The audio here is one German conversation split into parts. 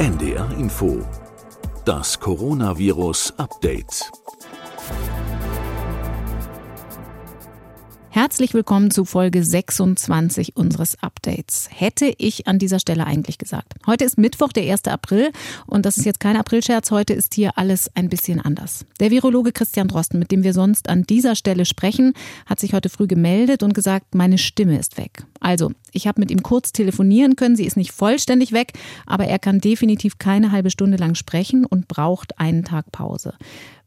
NDR Info. Das Coronavirus Update. Herzlich willkommen zu Folge 26 unseres Updates. Hätte ich an dieser Stelle eigentlich gesagt. Heute ist Mittwoch, der 1. April und das ist jetzt kein Aprilscherz, heute ist hier alles ein bisschen anders. Der Virologe Christian Drosten, mit dem wir sonst an dieser Stelle sprechen, hat sich heute früh gemeldet und gesagt, meine Stimme ist weg. Also, ich habe mit ihm kurz telefonieren können, sie ist nicht vollständig weg, aber er kann definitiv keine halbe Stunde lang sprechen und braucht einen Tag Pause.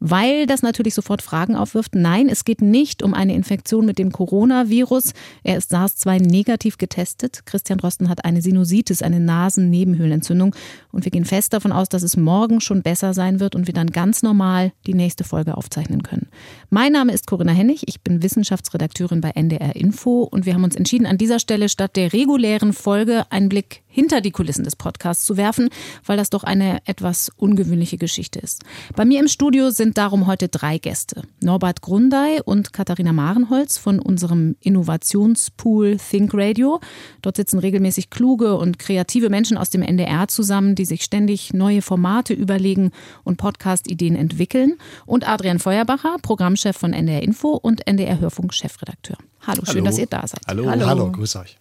Weil das natürlich sofort Fragen aufwirft. Nein, es geht nicht um eine Infektion mit dem Coronavirus. Er ist SARS-2 negativ getestet. Christian Drosten hat eine Sinusitis, eine Nasennebenhöhlenentzündung. Und wir gehen fest davon aus, dass es morgen schon besser sein wird und wir dann ganz normal die nächste Folge aufzeichnen können. Mein Name ist Corinna Hennig. Ich bin Wissenschaftsredakteurin bei NDR Info und wir haben uns entschieden, an dieser Stelle statt der regulären Folge einen Blick hinter die Kulissen des Podcasts zu werfen, weil das doch eine etwas ungewöhnliche Geschichte ist. Bei mir im Studio sind darum heute drei Gäste. Norbert Grundei und Katharina Marenholz von unserem Innovationspool Think Radio. Dort sitzen regelmäßig kluge und kreative Menschen aus dem NDR zusammen, die sich ständig neue Formate überlegen und Podcast-Ideen entwickeln. Und Adrian Feuerbacher, Programmchef von NDR Info und NDR Hörfunk Chefredakteur. Hallo, schön, Hallo. dass ihr da seid. Hallo, hallo, hallo grüß euch.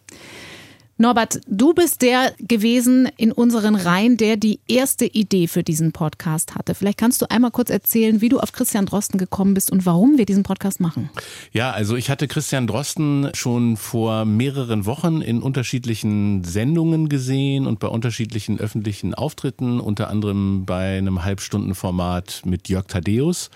Norbert, du bist der gewesen in unseren Reihen, der die erste Idee für diesen Podcast hatte. Vielleicht kannst du einmal kurz erzählen, wie du auf Christian Drosten gekommen bist und warum wir diesen Podcast machen. Ja, also ich hatte Christian Drosten schon vor mehreren Wochen in unterschiedlichen Sendungen gesehen und bei unterschiedlichen öffentlichen Auftritten, unter anderem bei einem Halbstundenformat mit Jörg Thaddeus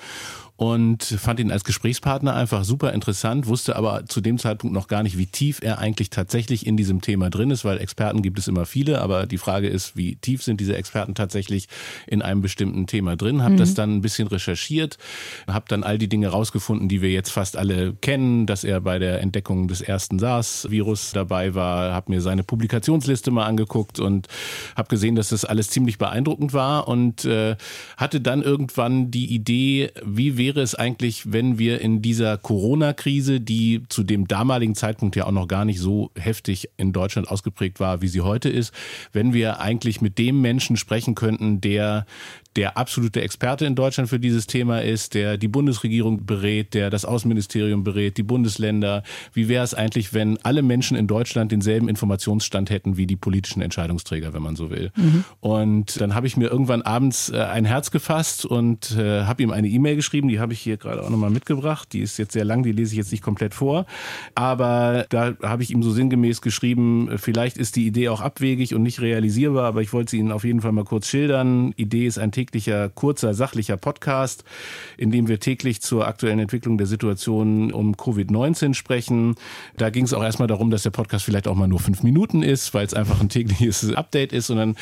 und fand ihn als Gesprächspartner einfach super interessant, wusste aber zu dem Zeitpunkt noch gar nicht, wie tief er eigentlich tatsächlich in diesem Thema drin ist, weil Experten gibt es immer viele, aber die Frage ist, wie tief sind diese Experten tatsächlich in einem bestimmten Thema drin? Habe mhm. das dann ein bisschen recherchiert, habe dann all die Dinge rausgefunden, die wir jetzt fast alle kennen, dass er bei der Entdeckung des ersten SARS-Virus dabei war, habe mir seine Publikationsliste mal angeguckt und habe gesehen, dass das alles ziemlich beeindruckend war und äh, hatte dann irgendwann die Idee, wie wir wäre es eigentlich, wenn wir in dieser Corona-Krise, die zu dem damaligen Zeitpunkt ja auch noch gar nicht so heftig in Deutschland ausgeprägt war, wie sie heute ist, wenn wir eigentlich mit dem Menschen sprechen könnten, der der absolute Experte in Deutschland für dieses Thema ist, der die Bundesregierung berät, der das Außenministerium berät, die Bundesländer. Wie wäre es eigentlich, wenn alle Menschen in Deutschland denselben Informationsstand hätten wie die politischen Entscheidungsträger, wenn man so will? Mhm. Und dann habe ich mir irgendwann abends äh, ein Herz gefasst und äh, habe ihm eine E-Mail geschrieben, die habe ich hier gerade auch nochmal mitgebracht. Die ist jetzt sehr lang, die lese ich jetzt nicht komplett vor. Aber da habe ich ihm so sinngemäß geschrieben, vielleicht ist die Idee auch abwegig und nicht realisierbar, aber ich wollte sie Ihnen auf jeden Fall mal kurz schildern. Idee ist ein täglicher, kurzer, sachlicher Podcast, in dem wir täglich zur aktuellen Entwicklung der Situation um Covid-19 sprechen. Da ging es auch erstmal darum, dass der Podcast vielleicht auch mal nur fünf Minuten ist, weil es einfach ein tägliches Update ist. Und dann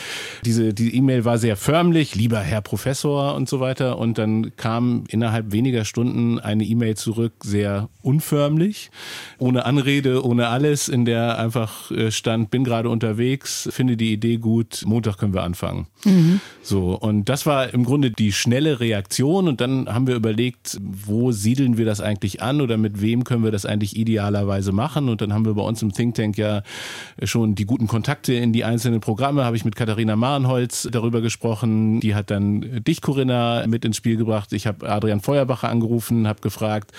diese die E-Mail war sehr förmlich, lieber Herr Professor und so weiter. Und dann kam innerhalb weniger Stunden eine E-Mail zurück, sehr unförmlich, ohne Anrede, ohne alles, in der einfach äh, stand, bin gerade unterwegs, finde die Idee gut, Montag können wir anfangen. Mhm. So, und das war im Grunde die schnelle Reaktion und dann haben wir überlegt, wo siedeln wir das eigentlich an oder mit wem können wir das eigentlich idealerweise machen und dann haben wir bei uns im Think Tank ja schon die guten Kontakte in die einzelnen Programme, habe ich mit Katharina Marenholz darüber gesprochen, die hat dann dich Corinna mit ins Spiel gebracht, ich habe Adrian Feuerbacher angerufen, habe gefragt,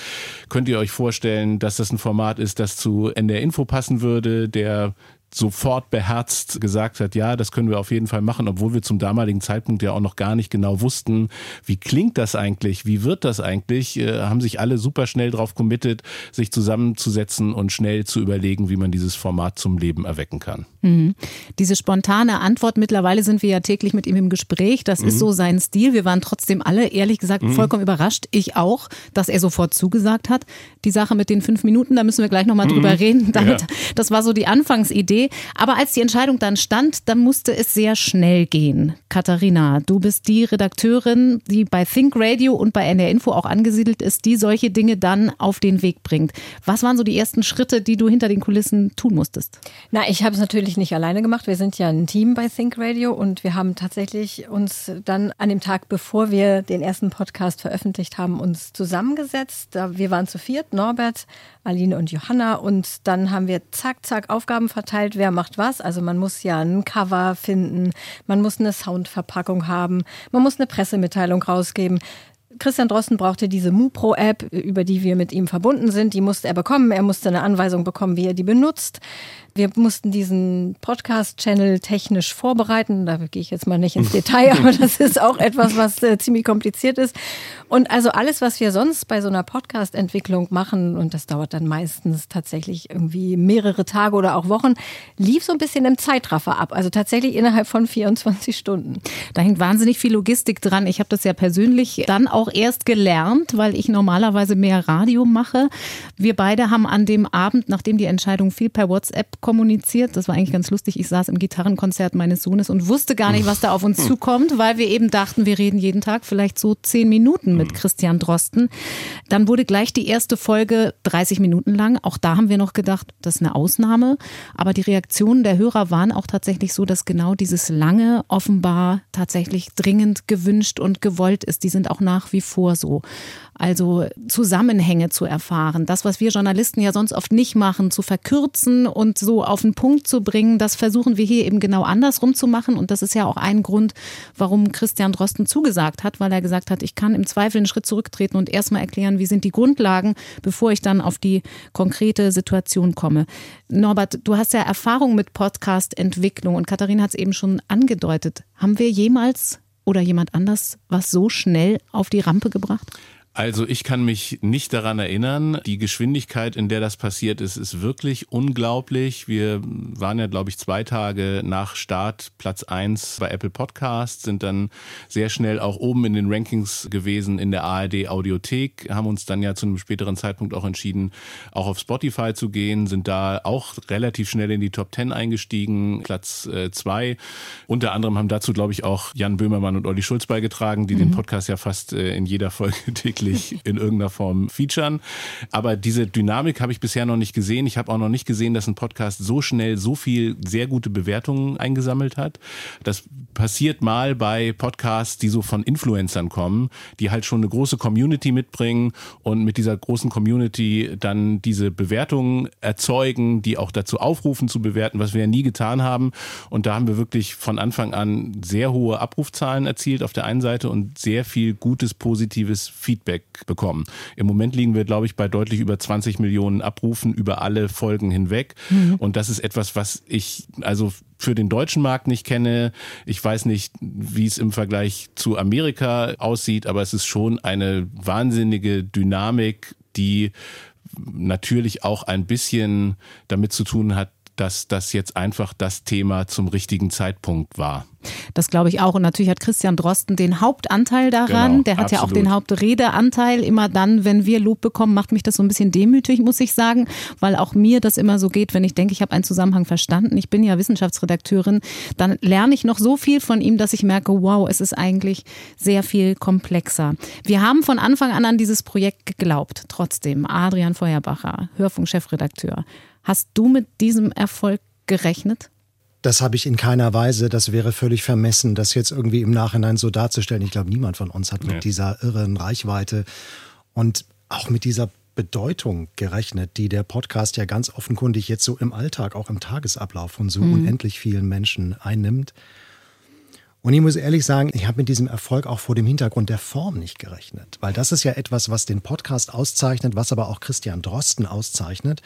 könnt ihr euch vorstellen, dass das ein Format ist, das zu NDR Info passen würde, der sofort beherzt gesagt hat, ja, das können wir auf jeden Fall machen, obwohl wir zum damaligen Zeitpunkt ja auch noch gar nicht genau wussten, wie klingt das eigentlich, wie wird das eigentlich, äh, haben sich alle super schnell drauf committed, sich zusammenzusetzen und schnell zu überlegen, wie man dieses Format zum Leben erwecken kann. Mhm. Diese spontane Antwort, mittlerweile sind wir ja täglich mit ihm im Gespräch, das mhm. ist so sein Stil. Wir waren trotzdem alle, ehrlich gesagt, mhm. vollkommen überrascht, ich auch, dass er sofort zugesagt hat. Die Sache mit den fünf Minuten, da müssen wir gleich nochmal drüber mhm. reden. Damit, ja. Das war so die Anfangsidee. Aber als die Entscheidung dann stand, dann musste es sehr schnell gehen. Katharina, du bist die Redakteurin, die bei Think Radio und bei NR Info auch angesiedelt ist, die solche Dinge dann auf den Weg bringt. Was waren so die ersten Schritte, die du hinter den Kulissen tun musstest? Na, ich habe es natürlich nicht alleine gemacht. Wir sind ja ein Team bei Think Radio und wir haben tatsächlich uns dann an dem Tag, bevor wir den ersten Podcast veröffentlicht haben, uns zusammengesetzt. Wir waren zu viert, Norbert, Aline und Johanna und dann haben wir zack, zack Aufgaben verteilt wer macht was. Also man muss ja ein Cover finden, man muss eine Sound Versandverpackung haben. Man muss eine Pressemitteilung rausgeben. Christian Drosten brauchte diese MuPro-App, über die wir mit ihm verbunden sind. Die musste er bekommen. Er musste eine Anweisung bekommen, wie er die benutzt. Wir mussten diesen Podcast-Channel technisch vorbereiten. Da gehe ich jetzt mal nicht ins Detail, aber das ist auch etwas, was äh, ziemlich kompliziert ist. Und also alles, was wir sonst bei so einer Podcast-Entwicklung machen, und das dauert dann meistens tatsächlich irgendwie mehrere Tage oder auch Wochen, lief so ein bisschen im Zeitraffer ab. Also tatsächlich innerhalb von 24 Stunden. Da hängt wahnsinnig viel Logistik dran. Ich habe das ja persönlich dann auch erst gelernt, weil ich normalerweise mehr Radio mache. Wir beide haben an dem Abend, nachdem die Entscheidung fiel, per WhatsApp kommuniziert. Das war eigentlich ganz lustig. Ich saß im Gitarrenkonzert meines Sohnes und wusste gar nicht, was da auf uns zukommt, weil wir eben dachten, wir reden jeden Tag vielleicht so zehn Minuten mit Christian Drosten. Dann wurde gleich die erste Folge 30 Minuten lang. Auch da haben wir noch gedacht, das ist eine Ausnahme. Aber die Reaktionen der Hörer waren auch tatsächlich so, dass genau dieses lange offenbar tatsächlich dringend gewünscht und gewollt ist. Die sind auch nach wie vor so. Also Zusammenhänge zu erfahren, das, was wir Journalisten ja sonst oft nicht machen, zu verkürzen und so auf den Punkt zu bringen, das versuchen wir hier eben genau andersrum zu machen. Und das ist ja auch ein Grund, warum Christian Drosten zugesagt hat, weil er gesagt hat, ich kann im Zweifel einen Schritt zurücktreten und erstmal erklären, wie sind die Grundlagen, bevor ich dann auf die konkrete Situation komme. Norbert, du hast ja Erfahrung mit Podcast-Entwicklung und Katharina hat es eben schon angedeutet. Haben wir jemals oder jemand anders was so schnell auf die Rampe gebracht? Also ich kann mich nicht daran erinnern. Die Geschwindigkeit, in der das passiert ist, ist wirklich unglaublich. Wir waren ja, glaube ich, zwei Tage nach Start Platz eins bei Apple Podcasts, sind dann sehr schnell auch oben in den Rankings gewesen in der ARD Audiothek, haben uns dann ja zu einem späteren Zeitpunkt auch entschieden, auch auf Spotify zu gehen, sind da auch relativ schnell in die Top Ten eingestiegen, Platz äh, zwei. Unter anderem haben dazu, glaube ich, auch Jan Böhmermann und Olli Schulz beigetragen, die mhm. den Podcast ja fast äh, in jeder Folge täglich wirklich in irgendeiner Form featuren. Aber diese Dynamik habe ich bisher noch nicht gesehen. Ich habe auch noch nicht gesehen, dass ein Podcast so schnell so viel sehr gute Bewertungen eingesammelt hat. Das passiert mal bei Podcasts, die so von Influencern kommen, die halt schon eine große Community mitbringen und mit dieser großen Community dann diese Bewertungen erzeugen, die auch dazu aufrufen zu bewerten, was wir ja nie getan haben. Und da haben wir wirklich von Anfang an sehr hohe Abrufzahlen erzielt auf der einen Seite und sehr viel gutes, positives Feedback Feedback bekommen. Im Moment liegen wir, glaube ich, bei deutlich über 20 Millionen Abrufen über alle Folgen hinweg. Mhm. Und das ist etwas, was ich also für den deutschen Markt nicht kenne. Ich weiß nicht, wie es im Vergleich zu Amerika aussieht, aber es ist schon eine wahnsinnige Dynamik, die natürlich auch ein bisschen damit zu tun hat, dass das jetzt einfach das Thema zum richtigen Zeitpunkt war. Das glaube ich auch. Und natürlich hat Christian Drosten den Hauptanteil daran. Genau, Der hat absolut. ja auch den Hauptredeanteil. Immer dann, wenn wir Lob bekommen, macht mich das so ein bisschen demütig, muss ich sagen, weil auch mir das immer so geht, wenn ich denke, ich habe einen Zusammenhang verstanden. Ich bin ja Wissenschaftsredakteurin. Dann lerne ich noch so viel von ihm, dass ich merke, wow, es ist eigentlich sehr viel komplexer. Wir haben von Anfang an an dieses Projekt geglaubt. Trotzdem, Adrian Feuerbacher, Hörfunk-Chefredakteur. Hast du mit diesem Erfolg gerechnet? Das habe ich in keiner Weise. Das wäre völlig vermessen, das jetzt irgendwie im Nachhinein so darzustellen. Ich glaube, niemand von uns hat mit dieser irren Reichweite und auch mit dieser Bedeutung gerechnet, die der Podcast ja ganz offenkundig jetzt so im Alltag, auch im Tagesablauf von so mhm. unendlich vielen Menschen einnimmt. Und ich muss ehrlich sagen, ich habe mit diesem Erfolg auch vor dem Hintergrund der Form nicht gerechnet, weil das ist ja etwas, was den Podcast auszeichnet, was aber auch Christian Drosten auszeichnet,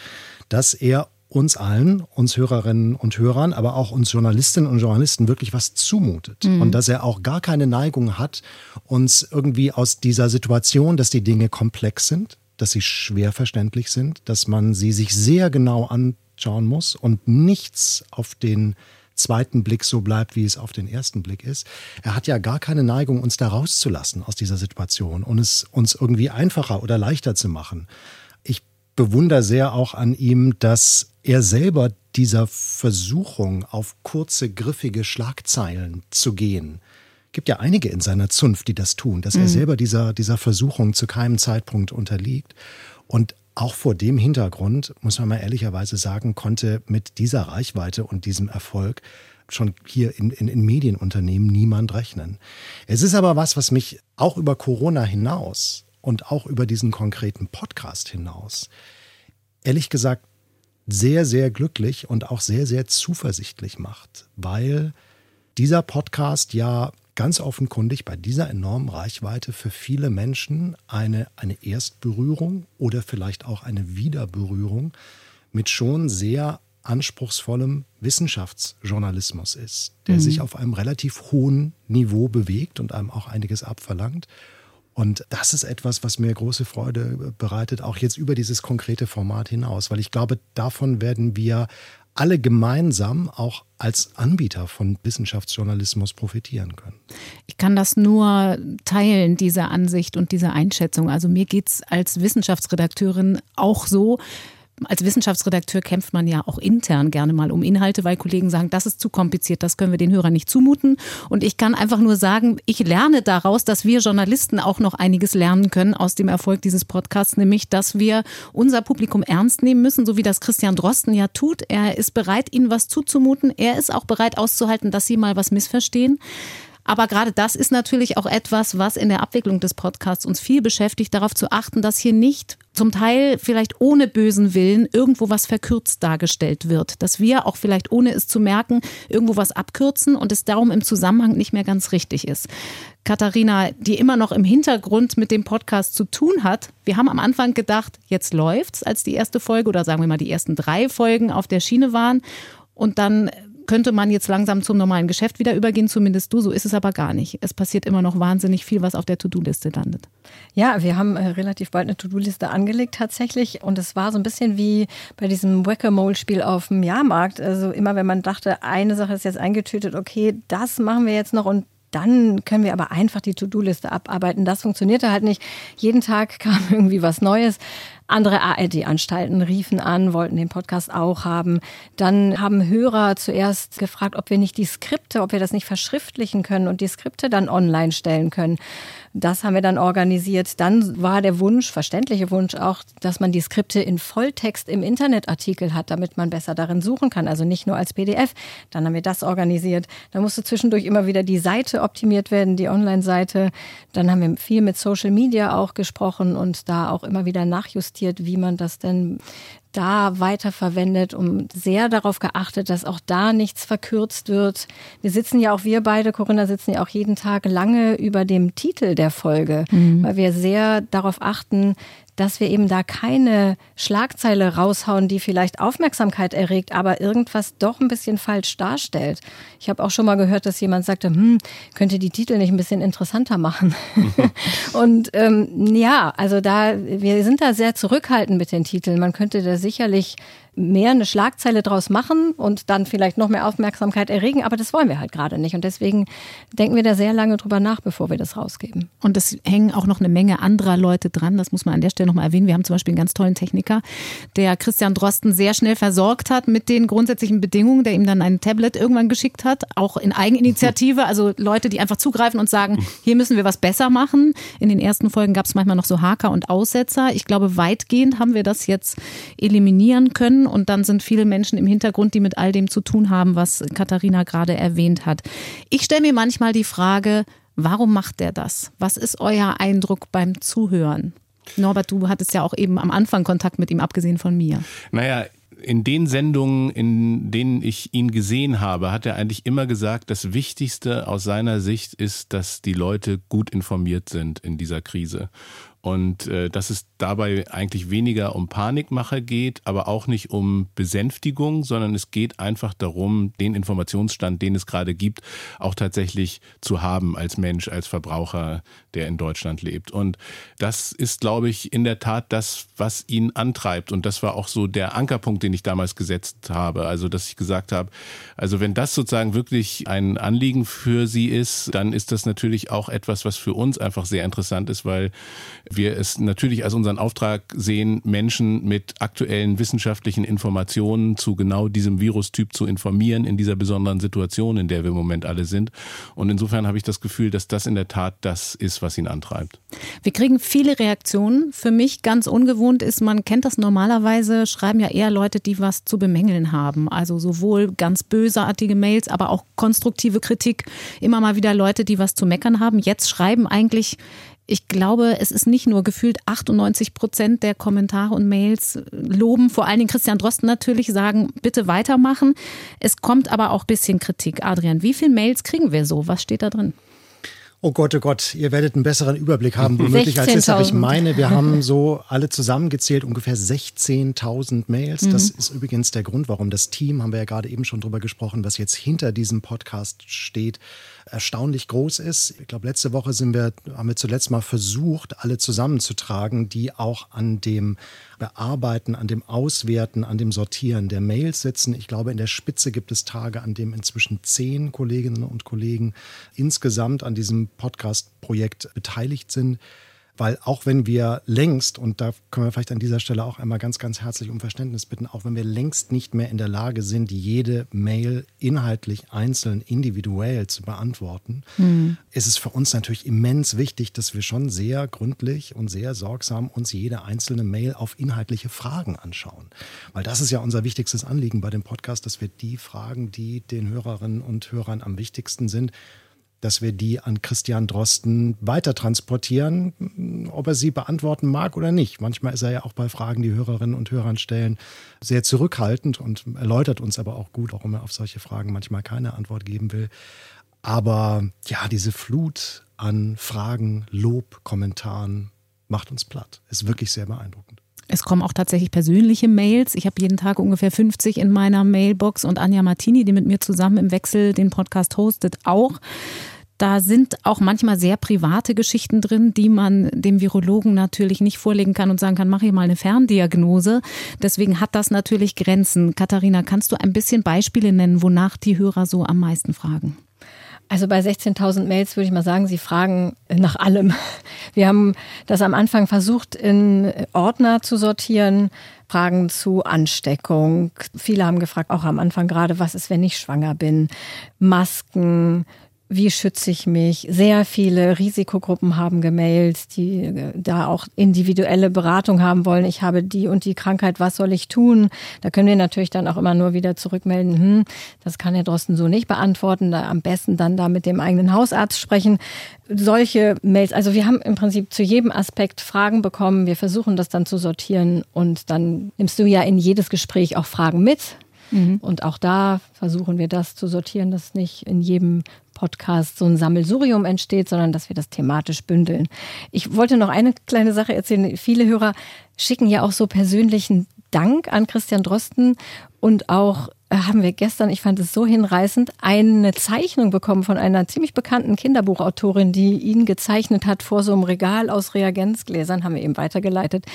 dass er uns allen, uns Hörerinnen und Hörern, aber auch uns Journalistinnen und Journalisten wirklich was zumutet. Mhm. Und dass er auch gar keine Neigung hat, uns irgendwie aus dieser Situation, dass die Dinge komplex sind, dass sie schwer verständlich sind, dass man sie sich sehr genau anschauen muss und nichts auf den zweiten Blick so bleibt, wie es auf den ersten Blick ist. Er hat ja gar keine Neigung, uns da rauszulassen aus dieser Situation und es uns irgendwie einfacher oder leichter zu machen. Ich bewundere sehr auch an ihm, dass er selber dieser Versuchung, auf kurze, griffige Schlagzeilen zu gehen, gibt ja einige in seiner Zunft, die das tun, dass mhm. er selber dieser, dieser Versuchung zu keinem Zeitpunkt unterliegt. Und auch vor dem Hintergrund, muss man mal ehrlicherweise sagen, konnte mit dieser Reichweite und diesem Erfolg schon hier in, in, in Medienunternehmen niemand rechnen. Es ist aber was, was mich auch über Corona hinaus und auch über diesen konkreten Podcast hinaus, ehrlich gesagt, sehr, sehr glücklich und auch sehr, sehr zuversichtlich macht, weil dieser Podcast ja ganz offenkundig bei dieser enormen Reichweite für viele Menschen eine, eine Erstberührung oder vielleicht auch eine Wiederberührung mit schon sehr anspruchsvollem Wissenschaftsjournalismus ist, der mhm. sich auf einem relativ hohen Niveau bewegt und einem auch einiges abverlangt. Und das ist etwas, was mir große Freude bereitet, auch jetzt über dieses konkrete Format hinaus, weil ich glaube, davon werden wir alle gemeinsam auch als Anbieter von Wissenschaftsjournalismus profitieren können. Ich kann das nur teilen, diese Ansicht und diese Einschätzung. Also mir geht es als Wissenschaftsredakteurin auch so, als Wissenschaftsredakteur kämpft man ja auch intern gerne mal um Inhalte, weil Kollegen sagen, das ist zu kompliziert, das können wir den Hörern nicht zumuten. Und ich kann einfach nur sagen, ich lerne daraus, dass wir Journalisten auch noch einiges lernen können aus dem Erfolg dieses Podcasts, nämlich, dass wir unser Publikum ernst nehmen müssen, so wie das Christian Drosten ja tut. Er ist bereit, ihnen was zuzumuten. Er ist auch bereit auszuhalten, dass sie mal was missverstehen. Aber gerade das ist natürlich auch etwas, was in der Abwicklung des Podcasts uns viel beschäftigt, darauf zu achten, dass hier nicht zum Teil vielleicht ohne bösen Willen irgendwo was verkürzt dargestellt wird. Dass wir auch vielleicht ohne es zu merken irgendwo was abkürzen und es darum im Zusammenhang nicht mehr ganz richtig ist. Katharina, die immer noch im Hintergrund mit dem Podcast zu tun hat. Wir haben am Anfang gedacht, jetzt läuft's, als die erste Folge oder sagen wir mal die ersten drei Folgen auf der Schiene waren. Und dann könnte man jetzt langsam zum normalen Geschäft wieder übergehen, zumindest du. So ist es aber gar nicht. Es passiert immer noch wahnsinnig viel, was auf der To-Do-Liste landet. Ja, wir haben äh, relativ bald eine To-Do-Liste angelegt tatsächlich. Und es war so ein bisschen wie bei diesem Whack-a-Mole-Spiel auf dem Jahrmarkt. Also immer, wenn man dachte, eine Sache ist jetzt eingetütet, okay, das machen wir jetzt noch und dann können wir aber einfach die To-Do-Liste abarbeiten. Das funktionierte halt nicht. Jeden Tag kam irgendwie was Neues. Andere ARD-Anstalten riefen an, wollten den Podcast auch haben. Dann haben Hörer zuerst gefragt, ob wir nicht die Skripte, ob wir das nicht verschriftlichen können und die Skripte dann online stellen können. Das haben wir dann organisiert. Dann war der Wunsch, verständliche Wunsch auch, dass man die Skripte in Volltext im Internetartikel hat, damit man besser darin suchen kann. Also nicht nur als PDF. Dann haben wir das organisiert. Da musste zwischendurch immer wieder die Seite optimiert werden, die Online-Seite. Dann haben wir viel mit Social Media auch gesprochen und da auch immer wieder nachjustiert, wie man das denn da weiterverwendet, um sehr darauf geachtet, dass auch da nichts verkürzt wird. Wir sitzen ja auch, wir beide, Corinna, sitzen ja auch jeden Tag lange über dem Titel der Folge, mhm. weil wir sehr darauf achten, dass wir eben da keine Schlagzeile raushauen, die vielleicht Aufmerksamkeit erregt, aber irgendwas doch ein bisschen falsch darstellt. Ich habe auch schon mal gehört, dass jemand sagte, hm, könnte die Titel nicht ein bisschen interessanter machen. und ähm, ja, also da, wir sind da sehr zurückhaltend mit den Titeln. Man könnte da sicherlich mehr eine Schlagzeile draus machen und dann vielleicht noch mehr Aufmerksamkeit erregen, aber das wollen wir halt gerade nicht. Und deswegen denken wir da sehr lange drüber nach, bevor wir das rausgeben. Und es hängen auch noch eine Menge anderer Leute dran, das muss man an der Stelle nochmal erwähnen. Wir haben zum Beispiel einen ganz tollen Techniker, der Christian Drosten sehr schnell versorgt hat mit den grundsätzlichen Bedingungen, der ihm dann ein Tablet irgendwann geschickt hat, auch in Eigeninitiative, also Leute, die einfach zugreifen und sagen, hier müssen wir was besser machen. In den ersten Folgen gab es manchmal noch so Haker und Aussetzer. Ich glaube, weitgehend haben wir das jetzt eliminieren können und dann sind viele Menschen im Hintergrund, die mit all dem zu tun haben, was Katharina gerade erwähnt hat. Ich stelle mir manchmal die Frage, warum macht der das? Was ist euer Eindruck beim Zuhören? Norbert, du hattest ja auch eben am Anfang Kontakt mit ihm, abgesehen von mir. Naja, in den Sendungen, in denen ich ihn gesehen habe, hat er eigentlich immer gesagt, das Wichtigste aus seiner Sicht ist, dass die Leute gut informiert sind in dieser Krise. Und äh, dass es dabei eigentlich weniger um Panikmache geht, aber auch nicht um Besänftigung, sondern es geht einfach darum, den Informationsstand, den es gerade gibt, auch tatsächlich zu haben als Mensch, als Verbraucher, der in Deutschland lebt. Und das ist, glaube ich, in der Tat das, was ihn antreibt. Und das war auch so der Ankerpunkt, den ich damals gesetzt habe. Also, dass ich gesagt habe, also wenn das sozusagen wirklich ein Anliegen für Sie ist, dann ist das natürlich auch etwas, was für uns einfach sehr interessant ist, weil wir es natürlich als unseren Auftrag sehen, Menschen mit aktuellen wissenschaftlichen Informationen zu genau diesem Virustyp zu informieren in dieser besonderen Situation, in der wir im Moment alle sind. Und insofern habe ich das Gefühl, dass das in der Tat das ist, was ihn antreibt. Wir kriegen viele Reaktionen. Für mich ganz ungewohnt ist, man kennt das normalerweise, schreiben ja eher Leute, die was zu bemängeln haben. Also sowohl ganz bösartige Mails, aber auch konstruktive Kritik. Immer mal wieder Leute, die was zu meckern haben. Jetzt schreiben eigentlich ich glaube, es ist nicht nur gefühlt 98 Prozent der Kommentare und Mails loben, vor allen Dingen Christian Drosten natürlich sagen, bitte weitermachen. Es kommt aber auch ein bisschen Kritik. Adrian, wie viele Mails kriegen wir so? Was steht da drin? Oh Gott, oh Gott, ihr werdet einen besseren Überblick haben, womöglich als jetzt. Aber ich meine, wir haben so alle zusammengezählt ungefähr 16.000 Mails. Mhm. Das ist übrigens der Grund, warum das Team, haben wir ja gerade eben schon drüber gesprochen, was jetzt hinter diesem Podcast steht, erstaunlich groß ist. Ich glaube, letzte Woche sind wir, haben wir zuletzt mal versucht, alle zusammenzutragen, die auch an dem Bearbeiten, an dem Auswerten, an dem Sortieren der Mails sitzen. Ich glaube, in der Spitze gibt es Tage, an dem inzwischen zehn Kolleginnen und Kollegen insgesamt an diesem Podcast-Projekt beteiligt sind weil auch wenn wir längst, und da können wir vielleicht an dieser Stelle auch einmal ganz, ganz herzlich um Verständnis bitten, auch wenn wir längst nicht mehr in der Lage sind, jede Mail inhaltlich einzeln, individuell zu beantworten, mhm. ist es für uns natürlich immens wichtig, dass wir schon sehr gründlich und sehr sorgsam uns jede einzelne Mail auf inhaltliche Fragen anschauen. Weil das ist ja unser wichtigstes Anliegen bei dem Podcast, dass wir die Fragen, die den Hörerinnen und Hörern am wichtigsten sind, dass wir die an Christian Drosten weiter transportieren, ob er sie beantworten mag oder nicht. Manchmal ist er ja auch bei Fragen, die Hörerinnen und Hörern stellen, sehr zurückhaltend und erläutert uns aber auch gut, warum er auf solche Fragen manchmal keine Antwort geben will. Aber ja, diese Flut an Fragen, Lob, Kommentaren macht uns platt. Ist wirklich sehr beeindruckend. Es kommen auch tatsächlich persönliche Mails. Ich habe jeden Tag ungefähr 50 in meiner Mailbox und Anja Martini, die mit mir zusammen im Wechsel den Podcast hostet, auch. Da sind auch manchmal sehr private Geschichten drin, die man dem Virologen natürlich nicht vorlegen kann und sagen kann, mache ich mal eine Ferndiagnose. Deswegen hat das natürlich Grenzen. Katharina, kannst du ein bisschen Beispiele nennen, wonach die Hörer so am meisten fragen? Also bei 16.000 Mails würde ich mal sagen, Sie fragen nach allem. Wir haben das am Anfang versucht, in Ordner zu sortieren. Fragen zu Ansteckung. Viele haben gefragt, auch am Anfang gerade, was ist, wenn ich schwanger bin? Masken, wie schütze ich mich? Sehr viele Risikogruppen haben gemailt, die äh, da auch individuelle Beratung haben wollen. Ich habe die und die Krankheit, was soll ich tun? Da können wir natürlich dann auch immer nur wieder zurückmelden, hm, das kann Herr Drosten so nicht beantworten. Da am besten dann da mit dem eigenen Hausarzt sprechen. Solche Mails, also wir haben im Prinzip zu jedem Aspekt Fragen bekommen. Wir versuchen das dann zu sortieren und dann nimmst du ja in jedes Gespräch auch Fragen mit. Mhm. Und auch da versuchen wir das zu sortieren, dass nicht in jedem Podcast so ein Sammelsurium entsteht, sondern dass wir das thematisch bündeln. Ich wollte noch eine kleine Sache erzählen. Viele Hörer schicken ja auch so persönlichen Dank an Christian Drosten und auch haben wir gestern, ich fand es so hinreißend, eine Zeichnung bekommen von einer ziemlich bekannten Kinderbuchautorin, die ihn gezeichnet hat vor so einem Regal aus Reagenzgläsern, haben wir eben weitergeleitet.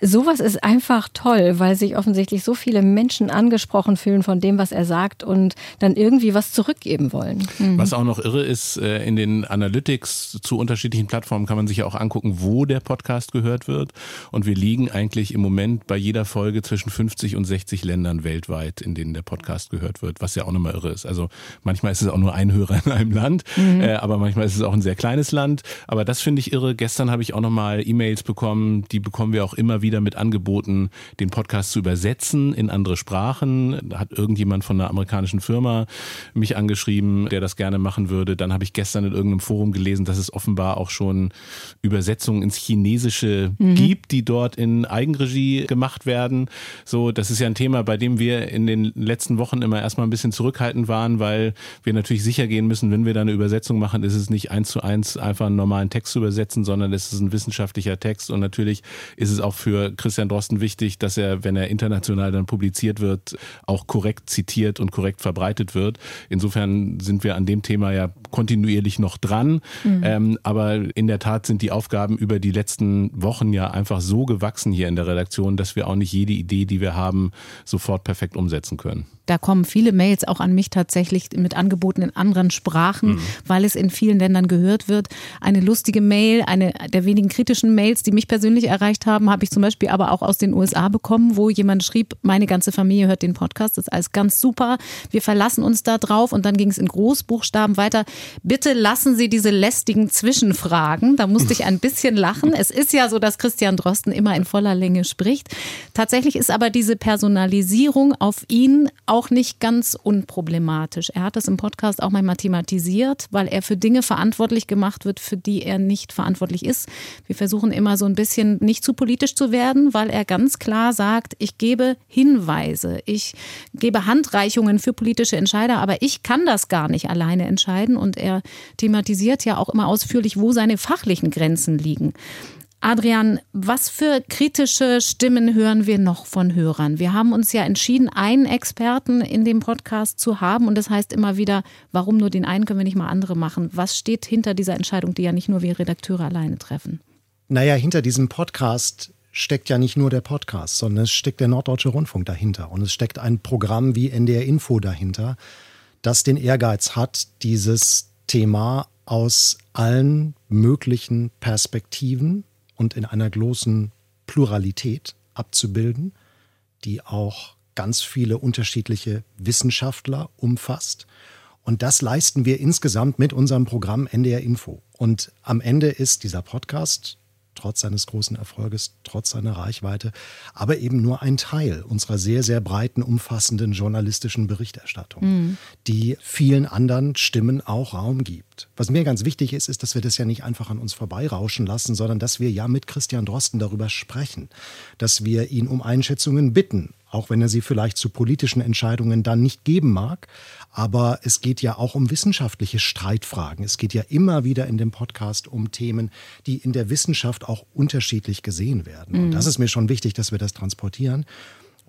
Sowas ist einfach toll, weil sich offensichtlich so viele Menschen angesprochen fühlen von dem, was er sagt und dann irgendwie was zurückgeben wollen. Mhm. Was auch noch irre ist, äh, in den Analytics zu unterschiedlichen Plattformen kann man sich ja auch angucken, wo der Podcast gehört wird. Und wir liegen eigentlich im Moment bei jeder Folge zwischen 50 und 60 Ländern weltweit, in denen der Podcast Podcast gehört wird, was ja auch nochmal irre ist. Also manchmal ist es auch nur ein Hörer in einem Land, mhm. äh, aber manchmal ist es auch ein sehr kleines Land. Aber das finde ich irre. Gestern habe ich auch nochmal E-Mails bekommen, die bekommen wir auch immer wieder mit Angeboten, den Podcast zu übersetzen in andere Sprachen. Da hat irgendjemand von einer amerikanischen Firma mich angeschrieben, der das gerne machen würde. Dann habe ich gestern in irgendeinem Forum gelesen, dass es offenbar auch schon Übersetzungen ins Chinesische mhm. gibt, die dort in Eigenregie gemacht werden. So, das ist ja ein Thema, bei dem wir in den letzten letzten Wochen immer erstmal ein bisschen zurückhaltend waren, weil wir natürlich sicher gehen müssen, wenn wir da eine Übersetzung machen, ist es nicht eins zu eins einfach einen normalen Text zu übersetzen, sondern es ist ein wissenschaftlicher Text und natürlich ist es auch für Christian Drosten wichtig, dass er, wenn er international dann publiziert wird, auch korrekt zitiert und korrekt verbreitet wird. Insofern sind wir an dem Thema ja kontinuierlich noch dran. Mhm. Ähm, aber in der Tat sind die Aufgaben über die letzten Wochen ja einfach so gewachsen hier in der Redaktion, dass wir auch nicht jede Idee, die wir haben, sofort perfekt umsetzen können. Da kommen viele Mails auch an mich tatsächlich mit Angeboten in anderen Sprachen, mhm. weil es in vielen Ländern gehört wird. Eine lustige Mail, eine der wenigen kritischen Mails, die mich persönlich erreicht haben, habe ich zum Beispiel aber auch aus den USA bekommen, wo jemand schrieb, meine ganze Familie hört den Podcast, das ist alles ganz super, wir verlassen uns da drauf und dann ging es in Großbuchstaben weiter. Bitte lassen Sie diese lästigen Zwischenfragen. Da musste ich ein bisschen lachen. Es ist ja so, dass Christian Drosten immer in voller Länge spricht. Tatsächlich ist aber diese Personalisierung auf ihn auch auch nicht ganz unproblematisch. Er hat das im Podcast auch manchmal thematisiert, weil er für Dinge verantwortlich gemacht wird, für die er nicht verantwortlich ist. Wir versuchen immer so ein bisschen nicht zu politisch zu werden, weil er ganz klar sagt, ich gebe Hinweise, ich gebe Handreichungen für politische Entscheider, aber ich kann das gar nicht alleine entscheiden. Und er thematisiert ja auch immer ausführlich, wo seine fachlichen Grenzen liegen. Adrian, was für kritische Stimmen hören wir noch von Hörern? Wir haben uns ja entschieden, einen Experten in dem Podcast zu haben und das heißt immer wieder, warum nur den einen können wir nicht mal andere machen? Was steht hinter dieser Entscheidung, die ja nicht nur wir Redakteure alleine treffen? Naja, hinter diesem Podcast steckt ja nicht nur der Podcast, sondern es steckt der Norddeutsche Rundfunk dahinter und es steckt ein Programm wie NDR Info dahinter, das den Ehrgeiz hat, dieses Thema aus allen möglichen Perspektiven und in einer großen Pluralität abzubilden, die auch ganz viele unterschiedliche Wissenschaftler umfasst. Und das leisten wir insgesamt mit unserem Programm NDR Info. Und am Ende ist dieser Podcast trotz seines großen Erfolges, trotz seiner Reichweite, aber eben nur ein Teil unserer sehr, sehr breiten, umfassenden journalistischen Berichterstattung, mhm. die vielen anderen Stimmen auch Raum gibt. Was mir ganz wichtig ist, ist, dass wir das ja nicht einfach an uns vorbeirauschen lassen, sondern dass wir ja mit Christian Drosten darüber sprechen, dass wir ihn um Einschätzungen bitten, auch wenn er sie vielleicht zu politischen Entscheidungen dann nicht geben mag. Aber es geht ja auch um wissenschaftliche Streitfragen. Es geht ja immer wieder in dem Podcast um Themen, die in der Wissenschaft auch unterschiedlich gesehen werden. Mhm. Und das ist mir schon wichtig, dass wir das transportieren.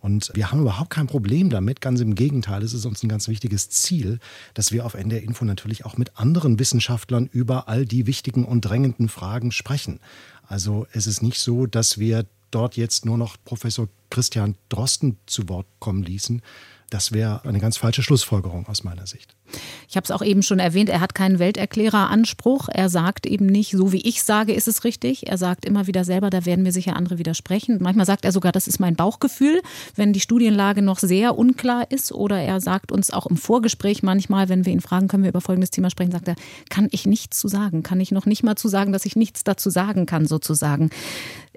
Und wir haben überhaupt kein Problem damit. Ganz im Gegenteil, es ist uns ein ganz wichtiges Ziel, dass wir auf NDR Info natürlich auch mit anderen Wissenschaftlern über all die wichtigen und drängenden Fragen sprechen. Also es ist nicht so, dass wir dort jetzt nur noch Professor Christian Drosten zu Wort kommen ließen, das wäre eine ganz falsche Schlussfolgerung aus meiner Sicht. Ich habe es auch eben schon erwähnt, er hat keinen Welterkläreranspruch. Er sagt eben nicht, so wie ich sage, ist es richtig. Er sagt immer wieder selber, da werden mir sicher andere widersprechen. Manchmal sagt er sogar, das ist mein Bauchgefühl, wenn die Studienlage noch sehr unklar ist. Oder er sagt uns auch im Vorgespräch manchmal, wenn wir ihn fragen, können wir über folgendes Thema sprechen, sagt er, kann ich nichts zu sagen, kann ich noch nicht mal zu sagen, dass ich nichts dazu sagen kann, sozusagen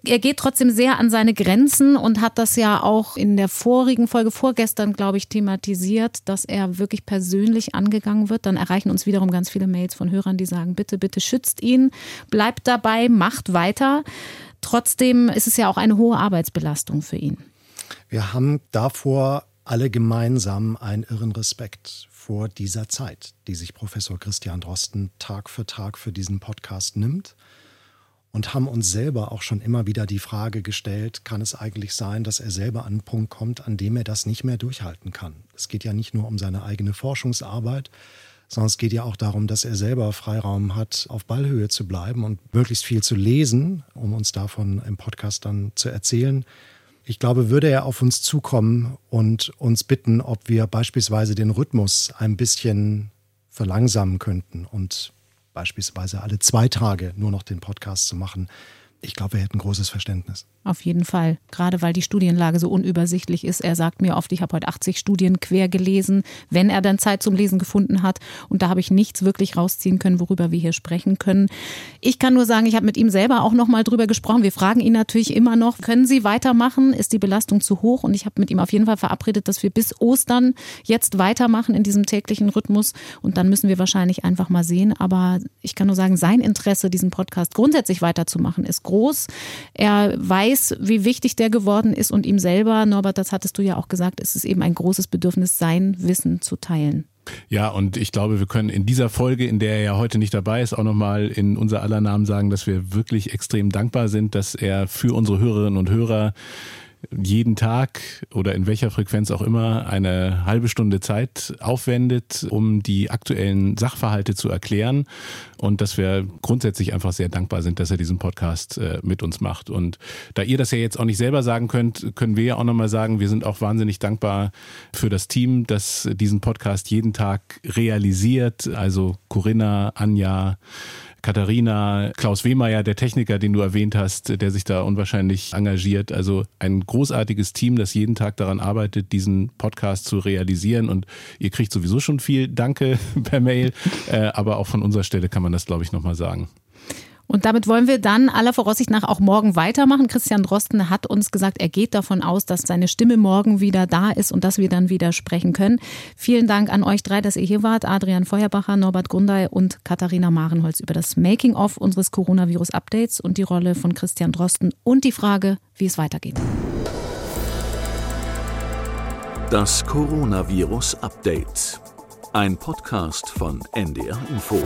er geht trotzdem sehr an seine Grenzen und hat das ja auch in der vorigen Folge, vorgestern, glaube ich, thematisiert, dass er wirklich persönlich angegangen wird. Dann erreichen uns wiederum ganz viele Mails von Hörern, die sagen, bitte, bitte schützt ihn, bleibt dabei, macht weiter. Trotzdem ist es ja auch eine hohe Arbeitsbelastung für ihn. Wir haben davor alle gemeinsam einen irren Respekt vor dieser Zeit, die sich Professor Christian Drosten Tag für Tag für diesen Podcast nimmt und haben uns selber auch schon immer wieder die Frage gestellt, kann es eigentlich sein, dass er selber an einen Punkt kommt, an dem er das nicht mehr durchhalten kann. Es geht ja nicht nur um seine eigene Forschungsarbeit, sondern es geht ja auch darum, dass er selber Freiraum hat, auf Ballhöhe zu bleiben und möglichst viel zu lesen, um uns davon im Podcast dann zu erzählen. Ich glaube, würde er auf uns zukommen und uns bitten, ob wir beispielsweise den Rhythmus ein bisschen verlangsamen könnten und beispielsweise alle zwei Tage nur noch den Podcast zu machen, ich glaube, wir hätten großes Verständnis. Auf jeden Fall, gerade weil die Studienlage so unübersichtlich ist. Er sagt mir oft, ich habe heute 80 Studien quer gelesen, wenn er dann Zeit zum Lesen gefunden hat. Und da habe ich nichts wirklich rausziehen können, worüber wir hier sprechen können. Ich kann nur sagen, ich habe mit ihm selber auch noch mal drüber gesprochen. Wir fragen ihn natürlich immer noch, können Sie weitermachen? Ist die Belastung zu hoch? Und ich habe mit ihm auf jeden Fall verabredet, dass wir bis Ostern jetzt weitermachen in diesem täglichen Rhythmus. Und dann müssen wir wahrscheinlich einfach mal sehen. Aber ich kann nur sagen, sein Interesse, diesen Podcast grundsätzlich weiterzumachen, ist groß groß. Er weiß, wie wichtig der geworden ist und ihm selber, Norbert, das hattest du ja auch gesagt, ist es eben ein großes Bedürfnis, sein Wissen zu teilen. Ja, und ich glaube, wir können in dieser Folge, in der er ja heute nicht dabei ist, auch nochmal in unser aller Namen sagen, dass wir wirklich extrem dankbar sind, dass er für unsere Hörerinnen und Hörer jeden Tag oder in welcher Frequenz auch immer eine halbe Stunde Zeit aufwendet, um die aktuellen Sachverhalte zu erklären und dass wir grundsätzlich einfach sehr dankbar sind, dass er diesen Podcast äh, mit uns macht. Und da ihr das ja jetzt auch nicht selber sagen könnt, können wir ja auch nochmal sagen, wir sind auch wahnsinnig dankbar für das Team, das diesen Podcast jeden Tag realisiert. Also Corinna, Anja, Katharina, Klaus Wehmeier, der Techniker, den du erwähnt hast, der sich da unwahrscheinlich engagiert. Also ein großartiges Team, das jeden Tag daran arbeitet, diesen Podcast zu realisieren. Und ihr kriegt sowieso schon viel Danke per Mail, äh, aber auch von unserer Stelle kann man das, glaube ich, nochmal sagen. Und damit wollen wir dann aller Voraussicht nach auch morgen weitermachen. Christian Drosten hat uns gesagt, er geht davon aus, dass seine Stimme morgen wieder da ist und dass wir dann wieder sprechen können. Vielen Dank an euch drei, dass ihr hier wart. Adrian Feuerbacher, Norbert Grundei und Katharina Marenholz über das Making-of unseres Coronavirus-Updates und die Rolle von Christian Drosten und die Frage, wie es weitergeht. Das Coronavirus Update. Ein Podcast von NDR Info.